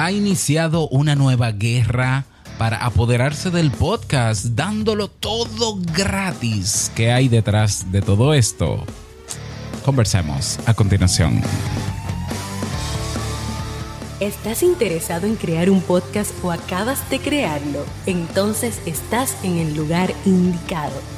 ha iniciado una nueva guerra para apoderarse del podcast, dándolo todo gratis. ¿Qué hay detrás de todo esto? Conversemos a continuación. ¿Estás interesado en crear un podcast o acabas de crearlo? Entonces estás en el lugar indicado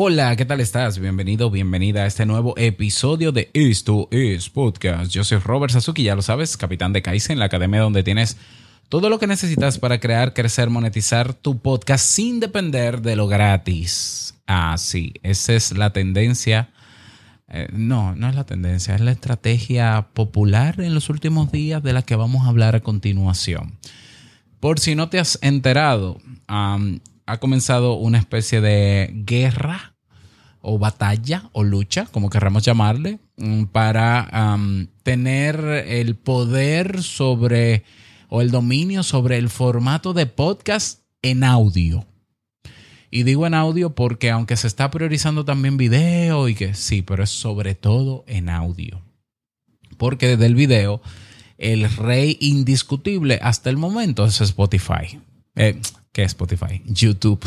Hola, ¿qué tal estás? Bienvenido, bienvenida a este nuevo episodio de Esto es Podcast. Yo soy Robert Sasuki, ya lo sabes, capitán de Kaizen, la academia donde tienes todo lo que necesitas para crear, crecer, monetizar tu podcast sin depender de lo gratis. Ah, sí, esa es la tendencia. Eh, no, no es la tendencia, es la estrategia popular en los últimos días de la que vamos a hablar a continuación. Por si no te has enterado, ha comenzado una especie de guerra o batalla o lucha, como querramos llamarle, mm, para tener el poder sobre o el dominio sobre el formato de podcast en audio. Y digo en audio porque aunque se está priorizando también video y que sí, pero es sobre todo en audio. Porque desde el video, el rey indiscutible hasta el momento es Spotify. Eh, ¿Qué es Spotify? YouTube.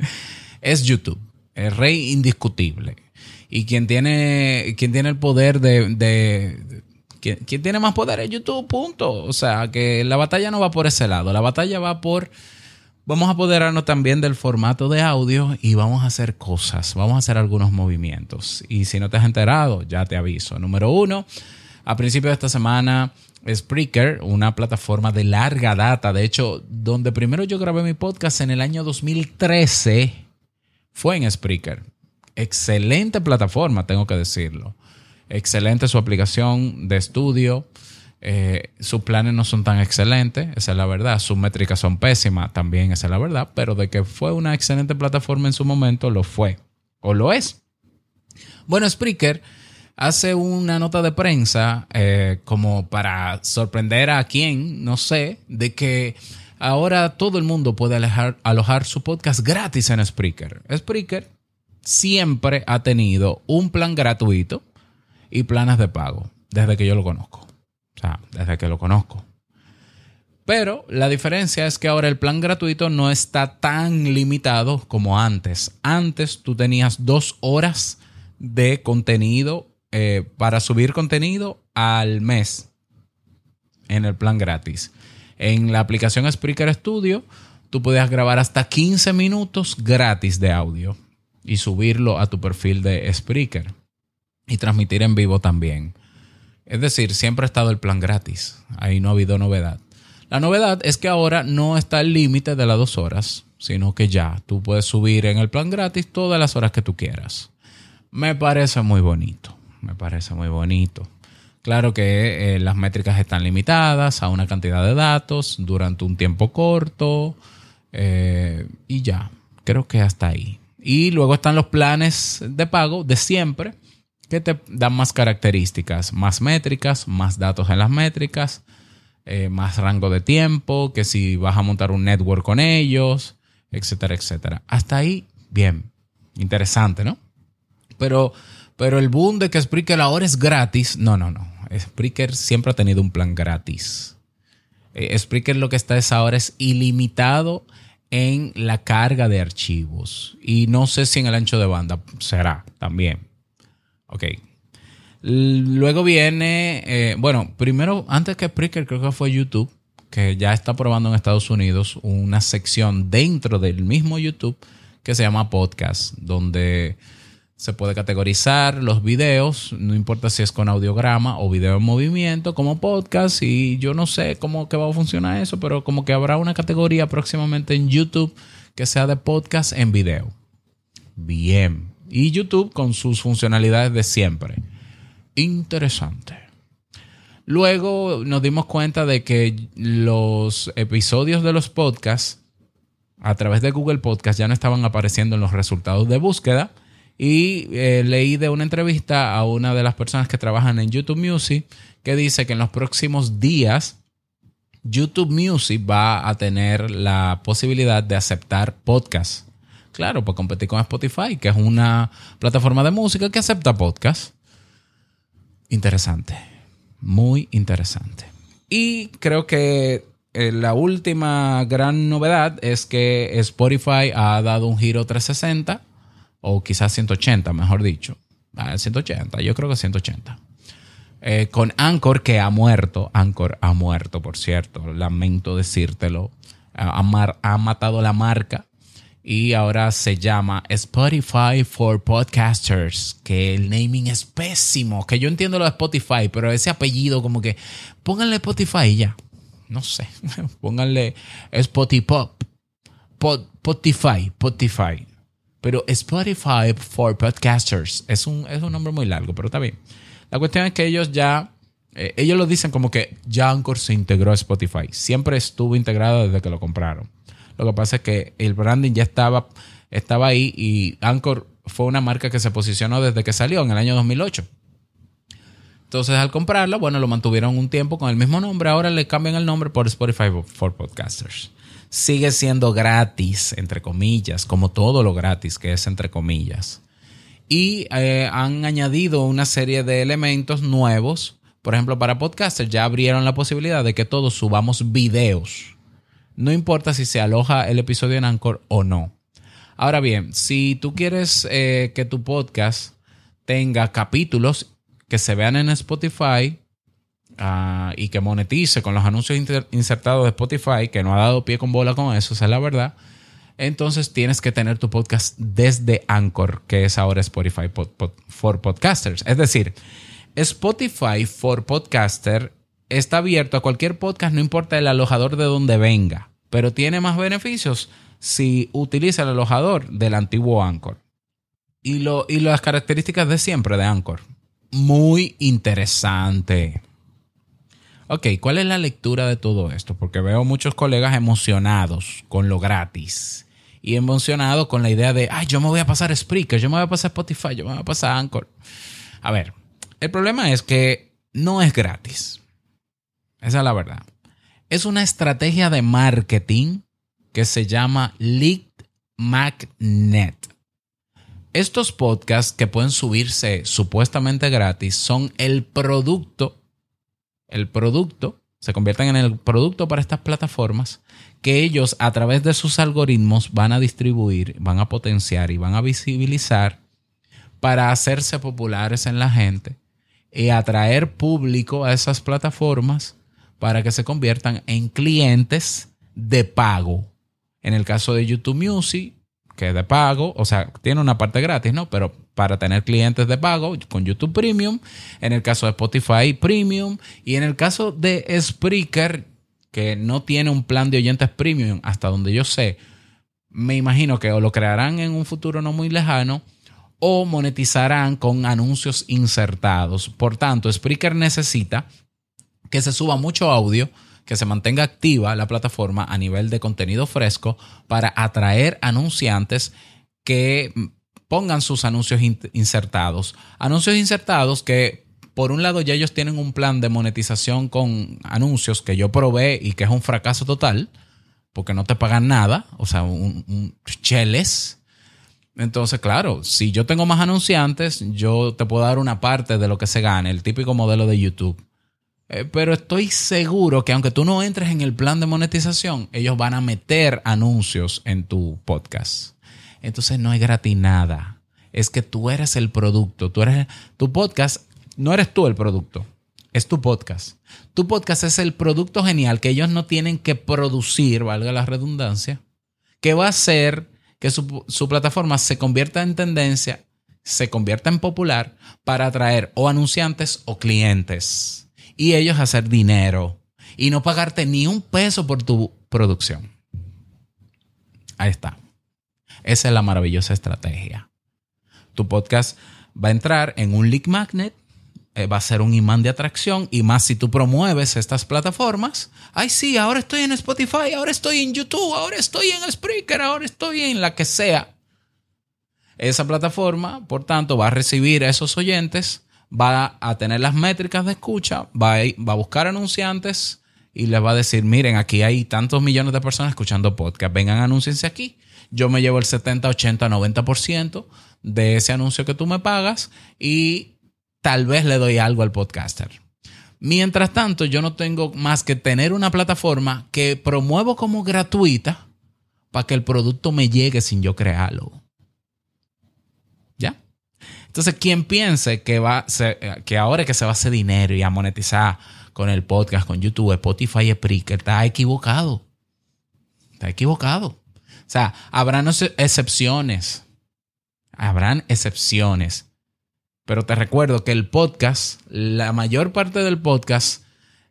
es YouTube. El rey indiscutible. Y quien tiene, quien tiene el poder de... de, tiene más poder es YouTube, punto. O sea, que la batalla no va por ese lado. La batalla va por... Vamos a apoderarnos también del formato de audio y vamos a hacer cosas, vamos a hacer algunos movimientos. Y si no te has enterado, ya te aviso. Número uno, a principio de esta semana Spreaker, una plataforma de larga data. De hecho, donde primero yo grabé mi podcast en el año 2013 fue en Spreaker. Excelente plataforma, tengo que decirlo. Excelente su aplicación de estudio. Eh, sus planes no son tan excelentes, esa es la verdad. Sus métricas son pésimas, también esa es la verdad. Pero de que fue una excelente plataforma en su momento, lo fue. O lo es. Bueno, Spreaker hace una nota de prensa eh, como para sorprender a quien, no sé, de que ahora todo el mundo puede alojar, su podcast gratis en Spreaker. Spreaker siempre ha tenido un plan gratuito y planes de pago, desde que yo lo conozco. O sea, desde que lo conozco. Pero la diferencia es que ahora el plan gratuito no está tan limitado como antes. Antes tú tenías dos horas de contenido eh, para subir contenido al mes en el plan gratis. En la aplicación Spreaker Studio, tú podías grabar hasta 15 minutos gratis de audio y subirlo a tu perfil de Spreaker y transmitir en vivo también. Es decir, siempre ha estado el plan gratis. Ahí no ha habido novedad. La novedad es que ahora no está el límite de las dos horas, sino que ya tú puedes subir en el plan gratis todas las horas que tú quieras. Me parece muy bonito me parece muy bonito. Claro que eh, las métricas están limitadas a una cantidad de datos durante un tiempo corto eh, y ya, creo que hasta ahí. Y luego están los planes de pago de siempre que te dan más características, más métricas, más datos en las métricas, eh, más rango de tiempo, que si vas a montar un network con ellos, etcétera, etcétera. Hasta ahí, bien, interesante, ¿no? Pero pero el boom de que Spreaker ahora es gratis, no, no, no. Spreaker siempre ha tenido un plan gratis. Eh, Spreaker lo que está es ahora es ilimitado en la carga de archivos. Y no sé si en el ancho de banda será también. Ok. Luego viene, eh, bueno, primero, antes que Spreaker, creo que fue YouTube, que ya está probando en Estados Unidos una sección dentro del mismo YouTube que se llama podcast, donde se puede categorizar los videos, no importa si es con audiograma o video en movimiento, como podcast. Y yo no sé cómo que va a funcionar eso, pero como que habrá una categoría próximamente en YouTube que sea de podcast en video. Bien. Y YouTube con sus funcionalidades de siempre. Interesante. Luego nos dimos cuenta de que los episodios de los podcasts a través de Google Podcast ya no estaban apareciendo en los resultados de búsqueda. Y eh, leí de una entrevista a una de las personas que trabajan en YouTube Music que dice que en los próximos días YouTube Music va a tener la posibilidad de aceptar podcasts. Claro, para competir con Spotify, que es una plataforma de música que acepta podcasts. Interesante, muy interesante. Y creo que eh, la última gran novedad es que Spotify ha dado un giro 360, o quizás 180, mejor dicho. 180, ah, yo creo que 180. Eh, con Anchor, que ha muerto. Anchor ha muerto, por cierto. Lamento decírtelo. Ha, matado la marca. Y ahora se llama Spotify for Podcasters. Que el naming es pésimo. Que yo entiendo lo de Spotify, pero ese apellido, como que pónganle Spotify ya no sé, pónganle Spotify, Spotify, Spotify. Pero Spotify for Podcasters es un, es un nombre muy largo, pero está bien. La cuestión es que ellos ya, eh, ellos lo dicen como que ya Anchor se integró a Spotify. Siempre estuvo integrado desde que lo compraron. Lo que pasa es que el branding ya estaba, estaba ahí y Anchor fue una marca que se posicionó desde que salió en el año 2008. Entonces, al comprarlo, bueno, lo mantuvieron un tiempo con el mismo nombre. Ahora le cambian el nombre por Spotify for Podcasters. Sigue siendo gratis, entre comillas, como todo lo gratis que es entre comillas. Y eh, han añadido una serie de elementos nuevos. Por ejemplo, para podcasters ya abrieron la posibilidad de que todos subamos videos. No importa si se aloja el episodio en Anchor o no. Ahora bien, si tú quieres eh, que tu podcast tenga capítulos que se vean en Spotify ah, y que monetice con los anuncios insertados de Spotify, que no ha dado pie con bola con eso, esa es la verdad. Entonces tienes que tener tu podcast desde Anchor, que es ahora Spotify for Podcasters. Es decir, Spotify for Podcaster está abierto a cualquier podcast, no importa el alojador de donde venga, pero tiene más beneficios si utiliza el alojador del antiguo Anchor. Y, lo, y las características de siempre de Anchor muy interesante. Ok, ¿cuál es la lectura de todo esto? Porque veo muchos colegas emocionados con lo gratis y emocionados con la idea de, ay, yo me voy a pasar Spreaker, yo me voy a pasar Spotify, yo me voy a pasar Anchor. A ver, el problema es que no es gratis. Esa es la verdad. Es una estrategia de marketing que se llama Lead Magnet. Estos podcasts que pueden subirse supuestamente gratis son el producto, el producto, se convierten en el producto para estas plataformas que ellos a través de sus algoritmos van a distribuir, van a potenciar y van a visibilizar para hacerse populares en la gente y atraer público a esas plataformas para que se conviertan en clientes de pago. En el caso de YouTube Music, que es de pago, o sea, tiene una parte gratis, ¿no? Pero para tener clientes de pago con YouTube Premium, en el caso de Spotify Premium y en el caso de Spreaker, que no tiene un plan de oyentes premium, hasta donde yo sé, me imagino que o lo crearán en un futuro no muy lejano o monetizarán con anuncios insertados. Por tanto, Spreaker necesita que se suba mucho audio que se mantenga activa la plataforma a nivel de contenido fresco para atraer anunciantes que pongan sus anuncios insertados. Anuncios insertados que por un lado ya ellos tienen un plan de monetización con anuncios que yo probé y que es un fracaso total, porque no te pagan nada, o sea, un, un cheles. Entonces, claro, si yo tengo más anunciantes, yo te puedo dar una parte de lo que se gane, el típico modelo de YouTube. Eh, pero estoy seguro que aunque tú no entres en el plan de monetización, ellos van a meter anuncios en tu podcast. Entonces no hay gratis nada. Es que tú eres el producto. Tú eres tu podcast. No eres tú el producto. Es tu podcast. Tu podcast es el producto genial que ellos no tienen que producir, valga la redundancia, que va a hacer que su, su plataforma se convierta en tendencia, se convierta en popular para atraer o anunciantes o clientes y ellos hacer dinero y no pagarte ni un peso por tu producción. Ahí está. Esa es la maravillosa estrategia. Tu podcast va a entrar en un lead magnet eh, va a ser un imán de atracción y más si tú promueves estas plataformas. Ay, sí, ahora estoy en Spotify, ahora estoy en YouTube, ahora estoy en Spreaker, ahora estoy en la que sea. Esa plataforma, por tanto, va a recibir a esos oyentes, va a tener las métricas de escucha, va a, va a buscar anunciantes y les va a decir, miren, aquí hay tantos millones de personas escuchando podcast, vengan, anúnciense aquí. Yo me llevo el 70, 80, 90% de ese anuncio que tú me pagas y tal vez le doy algo al podcaster. Mientras tanto, yo no tengo más que tener una plataforma que promuevo como gratuita para que el producto me llegue sin yo crearlo. ¿Ya? Entonces, quien piense que, va, que ahora que se va a hacer dinero y a monetizar con el podcast, con YouTube, Spotify Spreaker, está equivocado. Está equivocado. O sea, habrán excepciones. Habrán excepciones. Pero te recuerdo que el podcast, la mayor parte del podcast,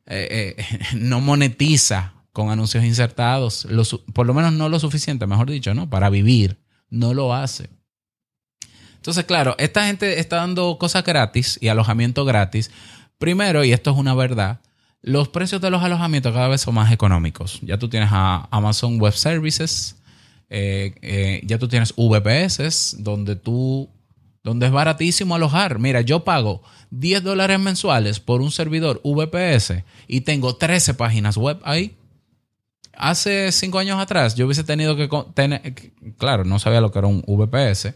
eh, eh, no monetiza con anuncios insertados. por lo menos no lo suficiente, mejor dicho, ¿no? Para vivir. No lo hace. Entonces, claro, esta gente está dando cosas gratis y alojamiento gratis. Primero, y esto es una verdad, los precios de los alojamientos cada vez son más económicos. Ya tú tienes a Amazon Web Services, eh, ya tú tienes VPS, donde tú donde es baratísimo alojar. Mira, yo pago 10 dólares mensuales por un servidor VPS y tengo 13 páginas web ahí. Hace 5 años atrás yo hubiese tenido que tener, claro, no sabía lo que era un VPS,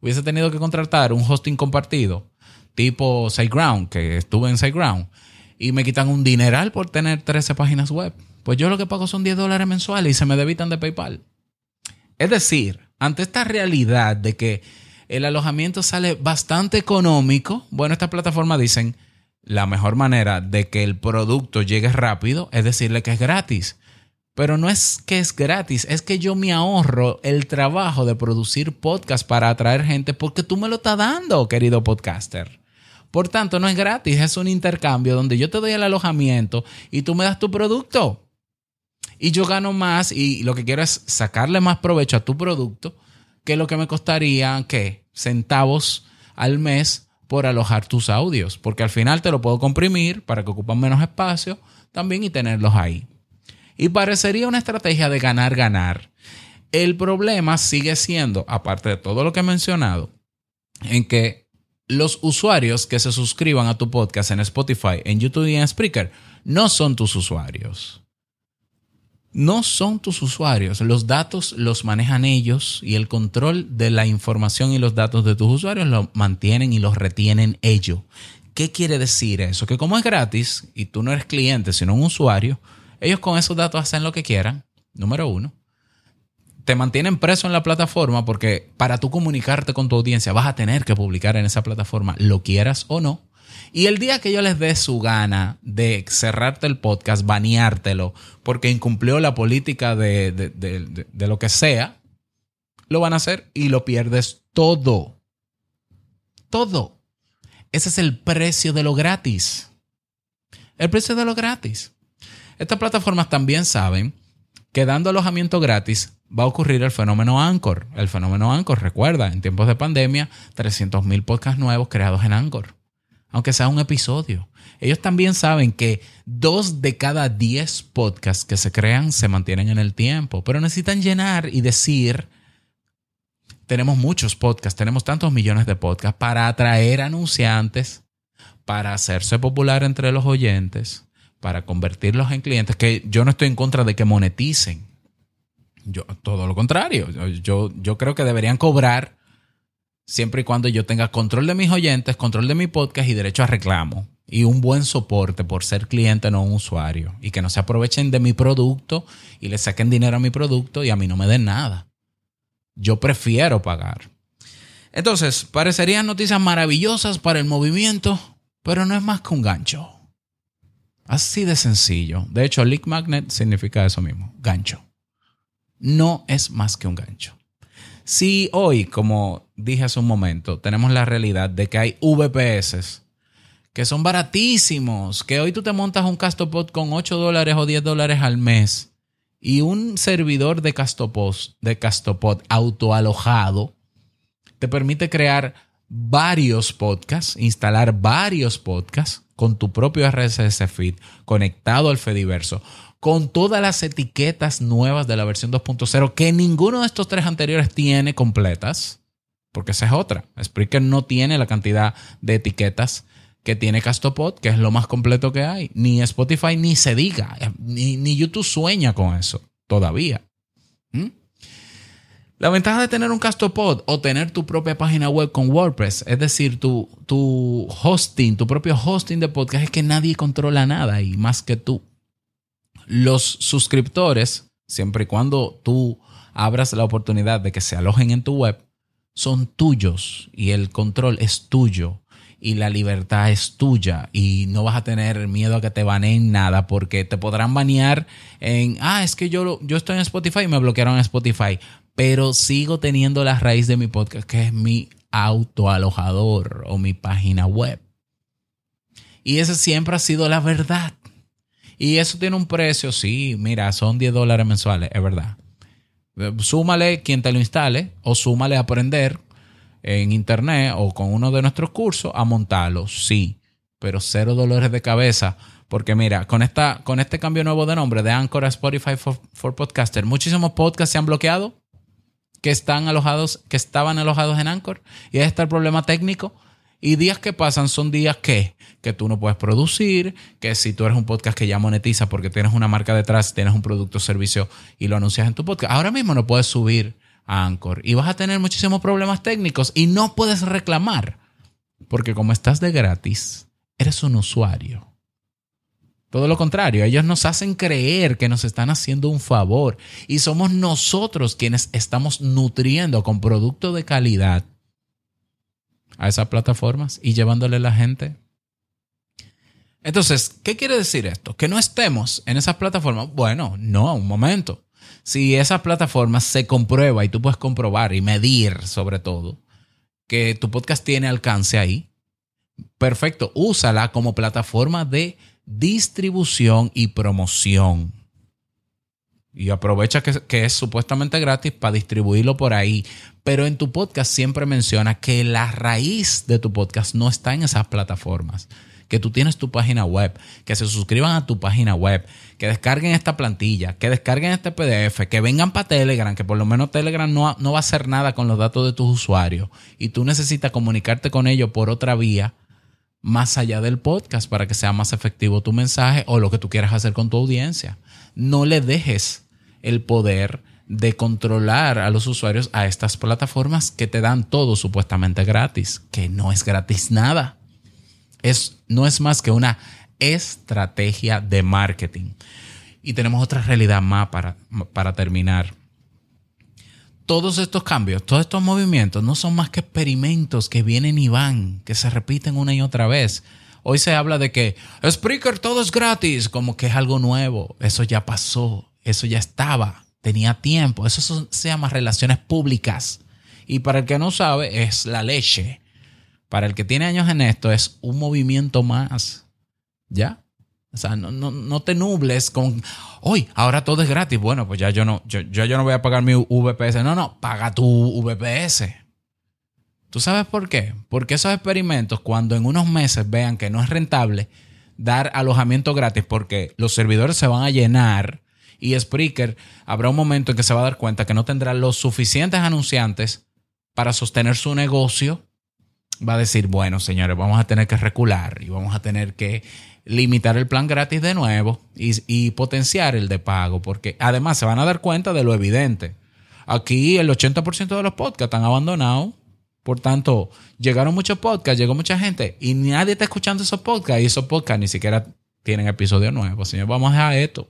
hubiese tenido que contratar un hosting compartido tipo SiteGround, que estuve en SiteGround, y me quitan un dineral por tener 13 páginas web. Pues yo lo que pago son 10 dólares mensuales y se me debitan de PayPal. Es decir, ante esta realidad de que el alojamiento sale bastante económico. Bueno, estas plataformas dicen la mejor manera de que el producto llegue rápido es decirle que es gratis. Pero no es que es gratis, es que yo me ahorro el trabajo de producir podcast para atraer gente porque tú me lo estás dando, querido podcaster. Por tanto, no es gratis, es un intercambio donde yo te doy el alojamiento y tú me das tu producto. Y yo gano más y lo que quiero es sacarle más provecho a tu producto que lo que me costaría, ¿qué? Centavos al mes por alojar tus audios, porque al final te lo puedo comprimir para que ocupen menos espacio también y tenerlos ahí. Y parecería una estrategia de ganar-ganar. El problema sigue siendo, aparte de todo lo que he mencionado, en que los usuarios que se suscriban a tu podcast en Spotify, en YouTube y en Spreaker no son tus usuarios no son tus usuarios. Los datos los manejan ellos y el control de la información y los datos de tus usuarios lo mantienen y los retienen ellos. ¿Qué quiere decir eso? Que como es gratis y tú no eres cliente, sino un usuario, ellos con esos datos hacen lo que quieran, número uno. Te mantienen preso en la plataforma porque para tú comunicarte con tu audiencia vas a tener que publicar en esa plataforma, lo quieras o no. Y el día que yo les dé su gana de cerrarte el podcast, baneártelo, porque incumplió la política de, de, lo que sea, lo van a hacer y lo pierdes todo. Todo. Ese es el precio de lo gratis. El precio de lo gratis. Estas plataformas también saben que dando alojamiento gratis va a ocurrir el fenómeno Anchor. El fenómeno Anchor, recuerda, en tiempos de pandemia, 300.000 podcasts nuevos creados en Anchor aunque sea un episodio. Ellos también saben que dos de cada diez podcasts que se crean se mantienen en el tiempo, pero necesitan llenar y decir, tenemos muchos podcasts, tenemos tantos millones de podcasts para atraer anunciantes, para hacerse popular entre los oyentes, para convertirlos en clientes, que yo no estoy en contra de que moneticen. Yo, todo lo contrario, yo, yo creo que deberían cobrar siempre y cuando yo tenga control de mis oyentes, control de mi podcast y derecho a reclamo. Y un buen soporte por ser cliente, no un usuario. Y que no se aprovechen de mi producto y le saquen dinero a mi producto y a mí no me den nada. Yo prefiero pagar. Entonces, parecerían noticias maravillosas para el movimiento, pero no es más que un gancho. Así de sencillo. De hecho, Leak Magnet significa eso mismo, gancho. No es más que un gancho. Si hoy, como dije hace un momento, tenemos la realidad de que hay VPS que son baratísimos, que hoy tú te montas un Castopod con 8 dólares o 10 dólares al mes y un servidor de Castopod, de Castopod autoalojado te permite crear varios podcasts, instalar varios podcasts con tu propio RSS feed conectado al Fediverso, con todas las etiquetas nuevas de la versión 2.0 que ninguno de estos tres anteriores tiene completas, porque esa es otra. Spreaker no tiene la cantidad de etiquetas que tiene Castopod, que es lo más completo que hay. Ni Spotify ni se diga, ni, YouTube sueña con eso todavía. ¿Mm? La ventaja de tener un Castopod o tener tu propia página web con WordPress, es decir, tu, tu hosting, tu propio hosting de podcast, es que nadie controla nada ahí más que tú. Los suscriptores, siempre y cuando tú abras la oportunidad de que se alojen en tu web, son tuyos y el control es tuyo y la libertad es tuya y no vas a tener miedo a que te baneen nada porque te podrán banear en, ah, es que yo, yo estoy en Spotify y me bloquearon en Spotify pero sigo teniendo la raíz de mi podcast, que es mi autoalojador o mi página web. Y esa siempre ha sido la verdad. Y eso tiene un precio, sí, mira, son 10 dólares mensuales, es verdad. Súmale quien te lo instale o súmale a aprender en internet o con uno de nuestros cursos a montarlo, sí, pero cero dolores de cabeza. Porque mira, con, esta, con este cambio nuevo de nombre de Anchor a Spotify for, for Podcaster, muchísimos podcasts se han bloqueado que están alojados, que estaban alojados en Anchor. Y ahí está el problema técnico. Y días que pasan son días que, que tú no puedes producir, que si tú eres un podcast que ya monetiza porque tienes una marca detrás, tienes un producto o servicio y lo anuncias en tu podcast, ahora mismo no puedes subir a Anchor y vas a tener muchísimos problemas técnicos y no puedes reclamar porque como estás de gratis, eres un usuario. Todo lo contrario, ellos nos hacen creer que nos están haciendo un favor y somos nosotros quienes estamos nutriendo con producto de calidad a esas plataformas y llevándole la gente. Entonces, ¿qué quiere decir esto? Que no estemos en esas plataformas. Bueno, no, un momento. Si esas plataformas se comprueba y tú puedes comprobar y medir sobre todo que tu podcast tiene alcance ahí, perfecto, úsala como plataforma de distribución y promoción. Y aprovecha que, es supuestamente gratis para distribuirlo por ahí. Pero en tu podcast siempre menciona que la raíz de tu podcast no está en esas plataformas. Que tú tienes tu página web, que se suscriban a tu página web, que descarguen esta plantilla, que descarguen este PDF, que vengan para Telegram, que por lo menos Telegram no, no va a hacer nada con los datos de tus usuarios. Y tú necesitas comunicarte con ellos por otra vía más allá del podcast para que sea más efectivo tu mensaje o lo que tú quieras hacer con tu audiencia. No le dejes el poder de controlar a los usuarios a estas plataformas que te dan todo supuestamente gratis, que no es gratis nada. Es, no es más que una estrategia de marketing. Y tenemos otra realidad más para, para terminar todos estos cambios, todos estos movimientos no son más que experimentos que vienen y van, que se repiten una y otra vez. Hoy se habla de que Spreaker todo es gratis, como que es algo nuevo. Eso ya pasó, eso ya estaba, tenía tiempo. Eso se llama relaciones públicas. Y para el que no sabe, es la leche. Para el que tiene años en esto, es un movimiento más. ¿Ya? O sea, no, no, no te nubles con, hoy, ahora todo es gratis. Bueno, pues ya yo no, yo, yo, no voy a pagar mi VPS. No, no, paga tu VPS. ¿Tú sabes por qué? Porque esos experimentos, cuando en unos meses vean que no es rentable dar alojamiento gratis porque los servidores se van a llenar y Spreaker habrá un momento en que se va a dar cuenta que no tendrá los suficientes anunciantes para sostener su negocio, va a decir, bueno, señores, vamos a tener que recular y vamos a tener que limitar el plan gratis de nuevo y, potenciar el de pago, porque además se van a dar cuenta de lo evidente. Aquí el 80% de los podcasts están abandonados. Por tanto, llegaron muchos podcasts, llegó mucha gente y nadie está escuchando esos podcasts y esos podcasts ni siquiera tienen episodios nuevos. Señor, vamos a esto.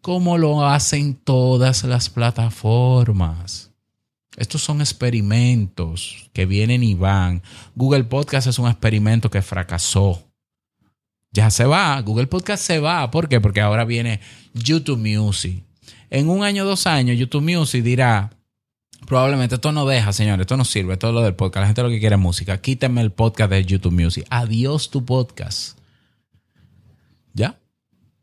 Como lo hacen todas las plataformas. Estos son experimentos que vienen y van. Google Podcast es un experimento que fracasó ya se va, Google Podcast se va. ¿Por qué? Porque ahora viene YouTube Music. En un año, dos años, YouTube Music dirá, probablemente esto no deja, señores, esto no sirve, todo lo del podcast, la gente lo que quiere es música, quíteme el podcast de YouTube Music. Adiós tu podcast. ¿Ya?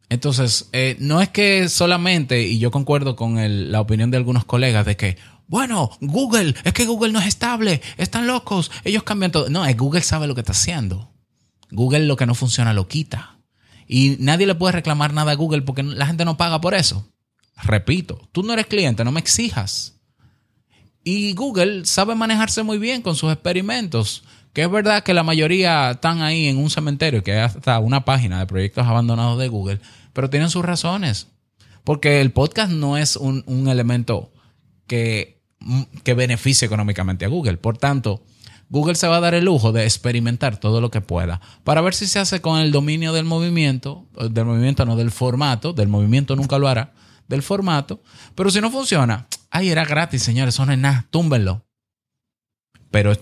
Entonces, eh, no es que solamente, y yo concuerdo con la opinión de algunos colegas de que, bueno, Google, es que Google no es estable, están locos, ellos cambian todo. No, es Google sabe lo que está haciendo. Google lo que no funciona lo quita. Y nadie le puede reclamar nada a Google porque la gente no paga por eso. Repito, tú no eres cliente, no me exijas. Y Google sabe manejarse muy bien con sus experimentos. Que es verdad que la mayoría están ahí en un cementerio, que hay hasta una página de proyectos abandonados de Google, pero tienen sus razones. Porque el podcast no es un, un elemento que, que beneficie económicamente a Google. Por tanto, Google se va a dar el lujo de experimentar todo lo que pueda para ver si se hace con el dominio del movimiento, del movimiento no del formato, del movimiento nunca lo hará, del formato. Pero si no funciona, ay, era gratis, señores, eso no es nada, túmbenlo. Pero,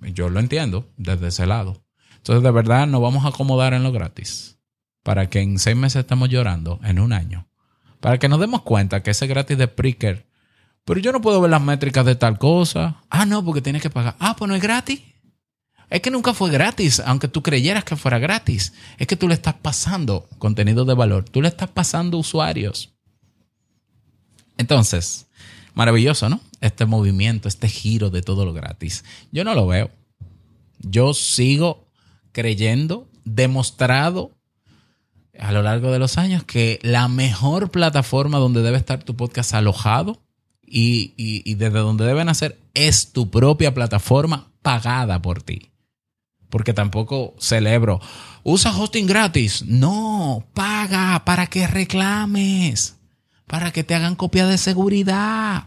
yo lo entiendo desde ese lado. Entonces, de verdad, nos vamos a acomodar en lo gratis. Para que en seis meses estemos llorando en un año. Para que nos demos cuenta que ese gratis de Spreaker. Pero yo no puedo ver las métricas de tal cosa. Ah, no, porque tienes que pagar. Ah, pues no es gratis. Es que nunca fue gratis, aunque tú creyeras que fuera gratis. Es que tú le estás pasando contenido de valor. Tú le estás pasando usuarios. Entonces, maravilloso, ¿no? Este movimiento, este giro de todo lo gratis. Yo no lo veo. Yo sigo creyendo, demostrado a lo largo de los años, que la mejor plataforma donde debe estar tu podcast alojado y, desde donde deben hacer es tu propia plataforma pagada por ti. Porque tampoco celebro, usa hosting gratis. No, paga para que reclames para que te hagan copia de seguridad,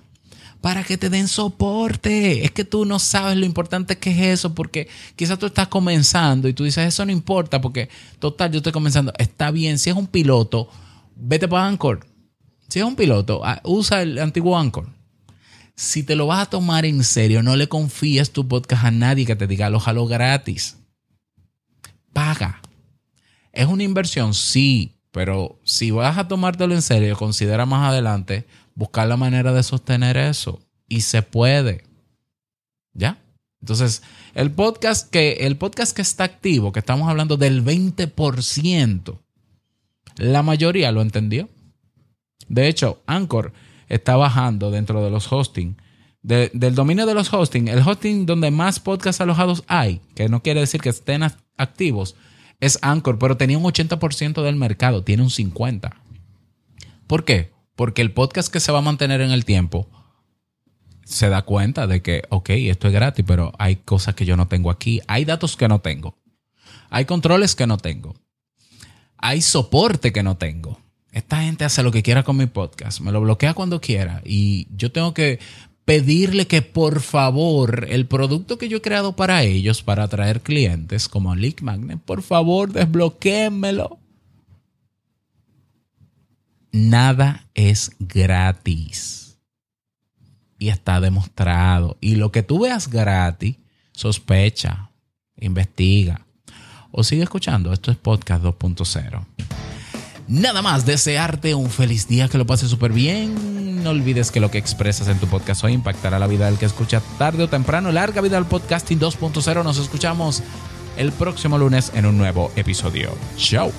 para que te den soporte. Es que tú no sabes lo importante que es eso, porque quizás tú estás comenzando y tú dices, eso no importa, porque total, yo estoy comenzando. Está bien, si es un piloto, vete para Anchor. Si es un piloto, ah, usa el antiguo Anchor. Si te lo vas a tomar en serio, no le confíes tu podcast a nadie que te diga, alójalo gratis. Paga. ¿Es una inversión? Sí, pero si vas a tomártelo en serio, considera más adelante buscar la manera de sostener eso. Y se puede. ¿Ya? Entonces, el podcast que, el podcast que está activo, que estamos hablando del 20%, la mayoría lo entendió. De hecho, Anchor está bajando dentro de los hosting. del dominio de los hosting, el hosting donde más podcasts alojados hay, que no quiere decir que estén activos, es Anchor, pero tenía un 80% del mercado, tiene un 50%. ¿Por qué? Porque el podcast que se va a mantener en el tiempo se da cuenta de que, ok, esto es gratis, pero hay cosas que yo no tengo aquí, hay datos que no tengo, hay controles que no tengo, hay soporte que no tengo. Esta gente hace lo que quiera con mi podcast, me lo bloquea cuando quiera y yo tengo que pedirle que por favor el producto que yo he creado para ellos, para atraer clientes como Leak Magnet, por favor desbloquéenmelo. Nada es gratis. Y está demostrado. Y lo que tú veas gratis, sospecha, investiga. O sigue escuchando. Esto es Podcast 2.0. Nada más, desearte un feliz día, que lo pases súper bien. No olvides que lo que expresas en tu podcast hoy impactará la vida del que escucha tarde o temprano. Larga vida al podcasting 2.0. Nos escuchamos el próximo lunes en un nuevo episodio. Chao.